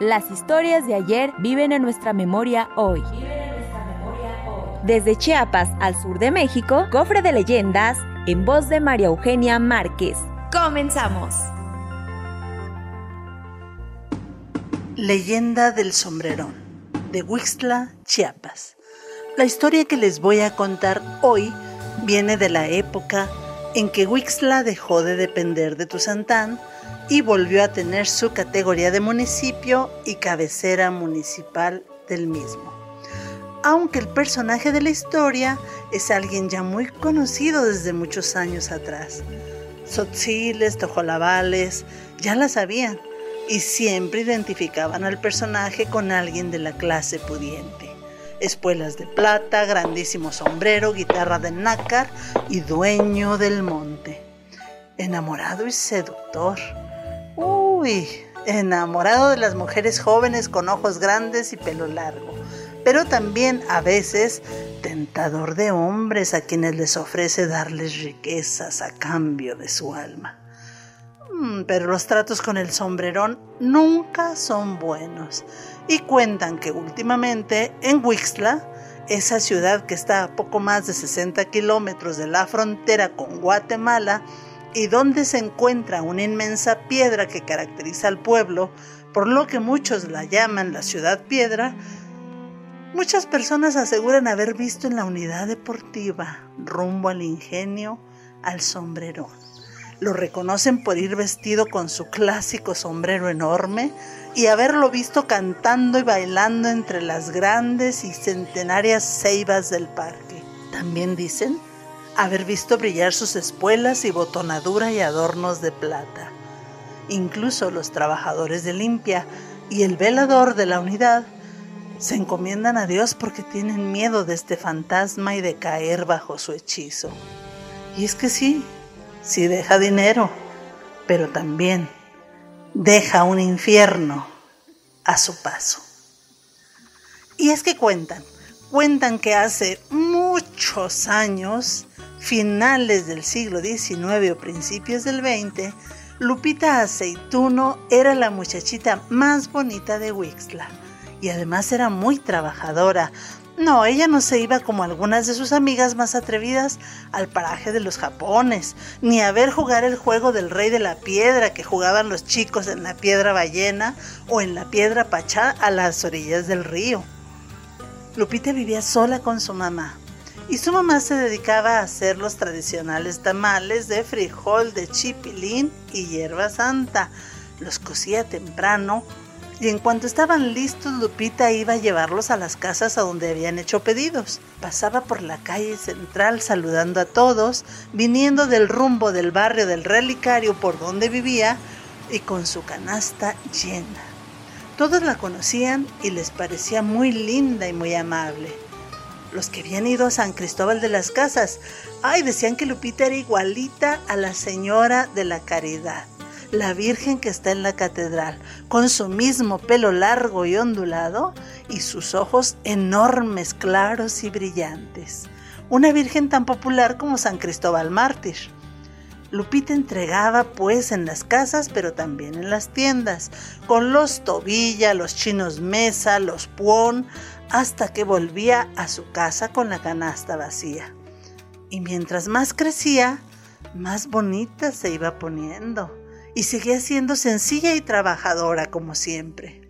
Las historias de ayer viven en nuestra memoria hoy. Desde Chiapas al sur de México, cofre de leyendas en voz de María Eugenia Márquez. Comenzamos. Leyenda del sombrerón, de Huixtla, Chiapas. La historia que les voy a contar hoy viene de la época en que Huixtla dejó de depender de Tuzantán y volvió a tener su categoría de municipio y cabecera municipal del mismo. Aunque el personaje de la historia es alguien ya muy conocido desde muchos años atrás. Sotziles, tojolabales, ya la sabían y siempre identificaban al personaje con alguien de la clase pudiente. Espuelas de plata, grandísimo sombrero, guitarra de nácar y dueño del monte. Enamorado y seductor. Enamorado de las mujeres jóvenes con ojos grandes y pelo largo, pero también a veces tentador de hombres a quienes les ofrece darles riquezas a cambio de su alma. Mm, pero los tratos con el sombrerón nunca son buenos. Y cuentan que últimamente en Huixtla, esa ciudad que está a poco más de 60 kilómetros de la frontera con Guatemala y donde se encuentra una inmensa piedra que caracteriza al pueblo, por lo que muchos la llaman la ciudad piedra, muchas personas aseguran haber visto en la unidad deportiva rumbo al ingenio al sombrerón. Lo reconocen por ir vestido con su clásico sombrero enorme y haberlo visto cantando y bailando entre las grandes y centenarias ceibas del parque. También dicen haber visto brillar sus espuelas y botonadura y adornos de plata. Incluso los trabajadores de limpia y el velador de la unidad se encomiendan a Dios porque tienen miedo de este fantasma y de caer bajo su hechizo. Y es que sí, sí deja dinero, pero también deja un infierno a su paso. Y es que cuentan, cuentan que hace muchos años, finales del siglo XIX o principios del XX, Lupita Aceituno era la muchachita más bonita de Wixla y además era muy trabajadora, no, ella no se iba como algunas de sus amigas más atrevidas al paraje de los Japones, ni a ver jugar el juego del rey de la piedra que jugaban los chicos en la piedra ballena o en la piedra pachá a las orillas del río. Lupita vivía sola con su mamá y su mamá se dedicaba a hacer los tradicionales tamales de frijol, de chipilín y hierba santa. Los cocía temprano y en cuanto estaban listos, Lupita iba a llevarlos a las casas a donde habían hecho pedidos. Pasaba por la calle central saludando a todos, viniendo del rumbo del barrio del relicario por donde vivía y con su canasta llena. Todos la conocían y les parecía muy linda y muy amable. Los que habían ido a San Cristóbal de las Casas, ay, decían que Lupita era igualita a la señora de la caridad la Virgen que está en la catedral, con su mismo pelo largo y ondulado y sus ojos enormes, claros y brillantes. Una Virgen tan popular como San Cristóbal Mártir. Lupita entregaba pues en las casas, pero también en las tiendas, con los Tobilla, los chinos Mesa, los Puón, hasta que volvía a su casa con la canasta vacía. Y mientras más crecía, más bonita se iba poniendo y seguía siendo sencilla y trabajadora como siempre.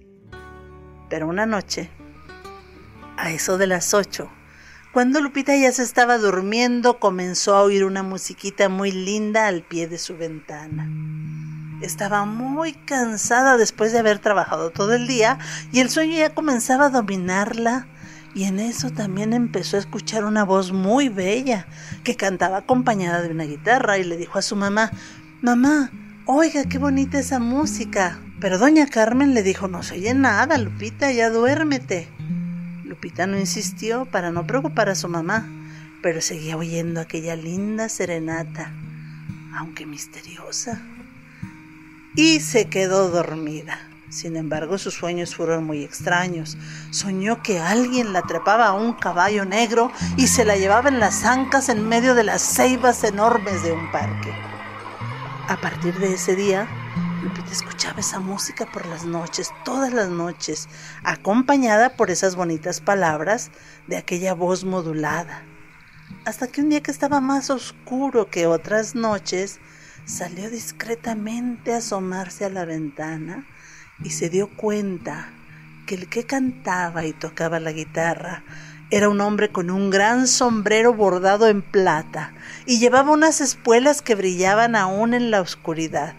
Pero una noche, a eso de las ocho, cuando Lupita ya se estaba durmiendo, comenzó a oír una musiquita muy linda al pie de su ventana. Estaba muy cansada después de haber trabajado todo el día y el sueño ya comenzaba a dominarla. Y en eso también empezó a escuchar una voz muy bella que cantaba acompañada de una guitarra y le dijo a su mamá, Mamá, oiga, qué bonita esa música. Pero doña Carmen le dijo, no se oye nada, Lupita, ya duérmete. Lupita no insistió para no preocupar a su mamá, pero seguía oyendo aquella linda serenata, aunque misteriosa. Y se quedó dormida. Sin embargo, sus sueños fueron muy extraños. Soñó que alguien la trepaba a un caballo negro y se la llevaba en las ancas en medio de las ceibas enormes de un parque. A partir de ese día, Lupita escuchaba esa música por las noches, todas las noches, acompañada por esas bonitas palabras de aquella voz modulada. Hasta que un día que estaba más oscuro que otras noches, salió discretamente a asomarse a la ventana y se dio cuenta que el que cantaba y tocaba la guitarra era un hombre con un gran sombrero bordado en plata y llevaba unas espuelas que brillaban aún en la oscuridad,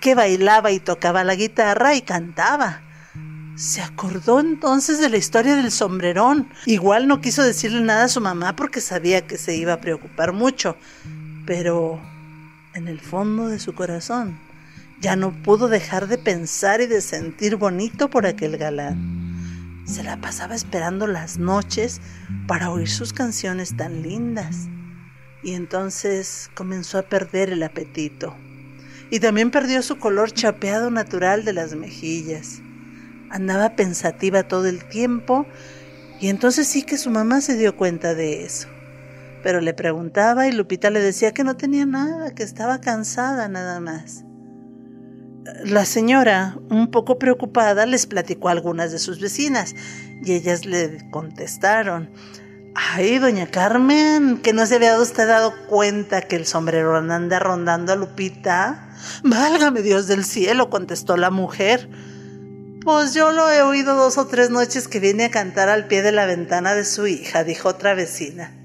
que bailaba y tocaba la guitarra y cantaba. Se acordó entonces de la historia del sombrerón. Igual no quiso decirle nada a su mamá porque sabía que se iba a preocupar mucho, pero en el fondo de su corazón ya no pudo dejar de pensar y de sentir bonito por aquel galán. Se la pasaba esperando las noches para oír sus canciones tan lindas. Y entonces comenzó a perder el apetito. Y también perdió su color chapeado natural de las mejillas. Andaba pensativa todo el tiempo y entonces sí que su mamá se dio cuenta de eso. Pero le preguntaba y Lupita le decía que no tenía nada, que estaba cansada nada más. La señora, un poco preocupada, les platicó a algunas de sus vecinas y ellas le contestaron, Ay, doña Carmen, que no se había usted dado cuenta que el sombrero anda rondando a Lupita. Válgame Dios del cielo, contestó la mujer. Pues yo lo he oído dos o tres noches que viene a cantar al pie de la ventana de su hija, dijo otra vecina.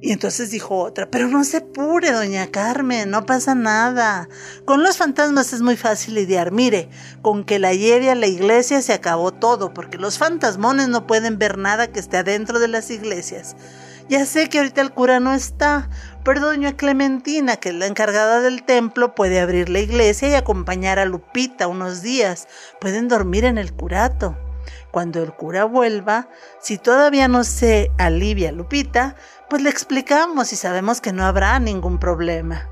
Y entonces dijo otra, pero no se apure, doña Carmen, no pasa nada. Con los fantasmas es muy fácil lidiar. Mire, con que la lleve a la iglesia se acabó todo, porque los fantasmones no pueden ver nada que esté adentro de las iglesias. Ya sé que ahorita el cura no está, pero doña Clementina, que es la encargada del templo, puede abrir la iglesia y acompañar a Lupita unos días. Pueden dormir en el curato. Cuando el cura vuelva, si todavía no se alivia Lupita, pues le explicamos y sabemos que no habrá ningún problema.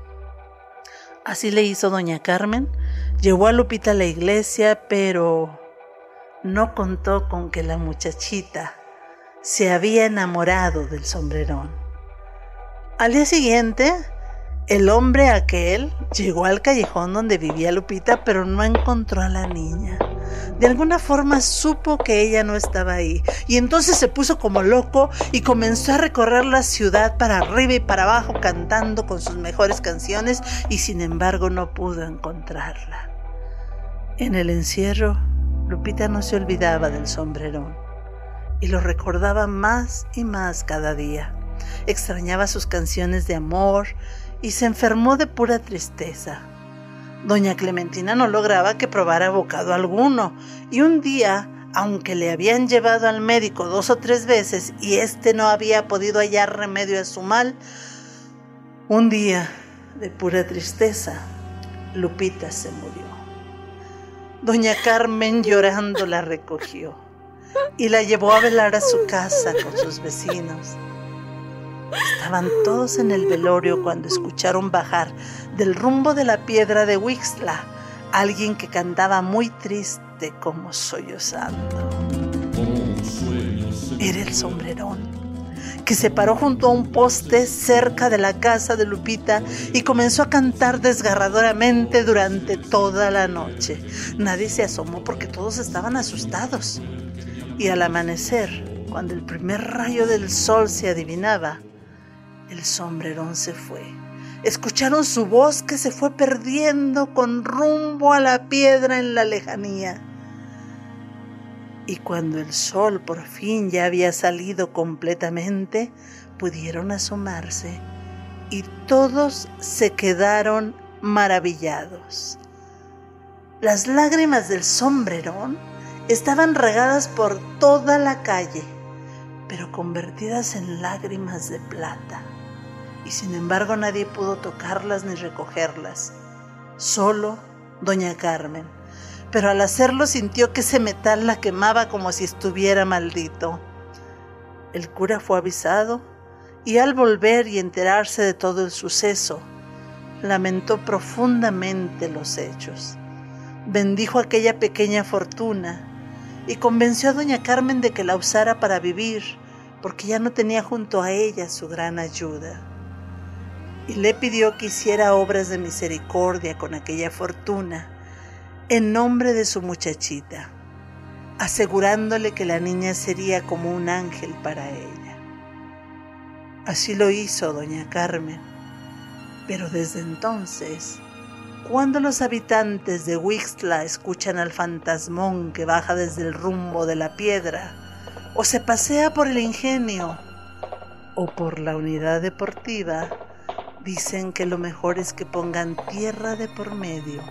Así le hizo doña Carmen, llevó a Lupita a la iglesia, pero no contó con que la muchachita se había enamorado del sombrerón. Al día siguiente, el hombre aquel llegó al callejón donde vivía Lupita, pero no encontró a la niña. De alguna forma supo que ella no estaba ahí, y entonces se puso como loco y comenzó a recorrer la ciudad para arriba y para abajo cantando con sus mejores canciones, y sin embargo no pudo encontrarla. En el encierro, Lupita no se olvidaba del sombrerón, y lo recordaba más y más cada día. Extrañaba sus canciones de amor, y se enfermó de pura tristeza. Doña Clementina no lograba que probara bocado alguno, y un día, aunque le habían llevado al médico dos o tres veces y éste no había podido hallar remedio a su mal, un día, de pura tristeza, Lupita se murió. Doña Carmen llorando la recogió y la llevó a velar a su casa con sus vecinos. Estaban todos en el velorio cuando escucharon bajar del rumbo de la piedra de Wixla alguien que cantaba muy triste como sollozando. Era el sombrerón, que se paró junto a un poste cerca de la casa de Lupita y comenzó a cantar desgarradoramente durante toda la noche. Nadie se asomó porque todos estaban asustados. Y al amanecer, cuando el primer rayo del sol se adivinaba, el sombrerón se fue. Escucharon su voz que se fue perdiendo con rumbo a la piedra en la lejanía. Y cuando el sol por fin ya había salido completamente, pudieron asomarse y todos se quedaron maravillados. Las lágrimas del sombrerón estaban regadas por toda la calle, pero convertidas en lágrimas de plata y sin embargo nadie pudo tocarlas ni recogerlas, solo doña Carmen, pero al hacerlo sintió que ese metal la quemaba como si estuviera maldito. El cura fue avisado y al volver y enterarse de todo el suceso, lamentó profundamente los hechos. Bendijo aquella pequeña fortuna y convenció a doña Carmen de que la usara para vivir, porque ya no tenía junto a ella su gran ayuda. Y le pidió que hiciera obras de misericordia con aquella fortuna en nombre de su muchachita, asegurándole que la niña sería como un ángel para ella. Así lo hizo doña Carmen, pero desde entonces, cuando los habitantes de Wixla escuchan al fantasmón que baja desde el rumbo de la piedra, o se pasea por el ingenio, o por la unidad deportiva, dicen que lo mejor es que pongan tierra de por medio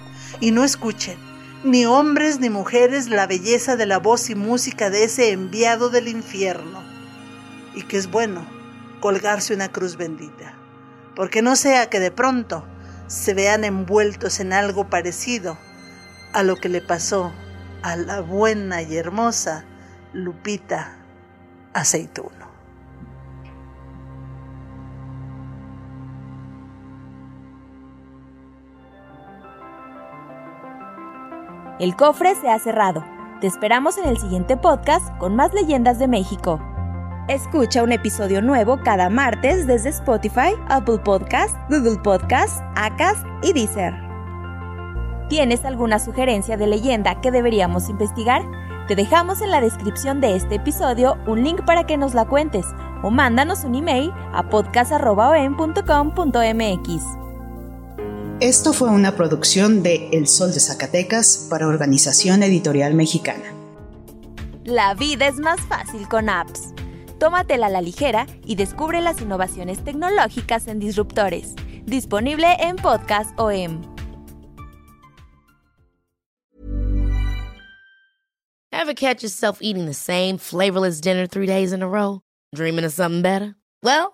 y no escuchen, ni hombres ni mujeres, la belleza de la voz y música de ese enviado del infierno. Y que es bueno colgarse una cruz bendita, porque no sea que de pronto se vean envueltos en algo parecido a lo que le pasó a la buena y hermosa Lupita Aceituno. El cofre se ha cerrado. Te esperamos en el siguiente podcast con más leyendas de México. Escucha un episodio nuevo cada martes desde Spotify, Apple Podcast, Google Podcast, Acast y Deezer. ¿Tienes alguna sugerencia de leyenda que deberíamos investigar? Te dejamos en la descripción de este episodio un link para que nos la cuentes o mándanos un email a podcast.com.mx. Esto fue una producción de El Sol de Zacatecas para Organización Editorial Mexicana. La vida es más fácil con apps. Tómatela a la ligera y descubre las innovaciones tecnológicas en Disruptores. Disponible en Podcast OM. Ever catch yourself eating the same flavorless dinner three days in a row? Dreaming of something better? Well,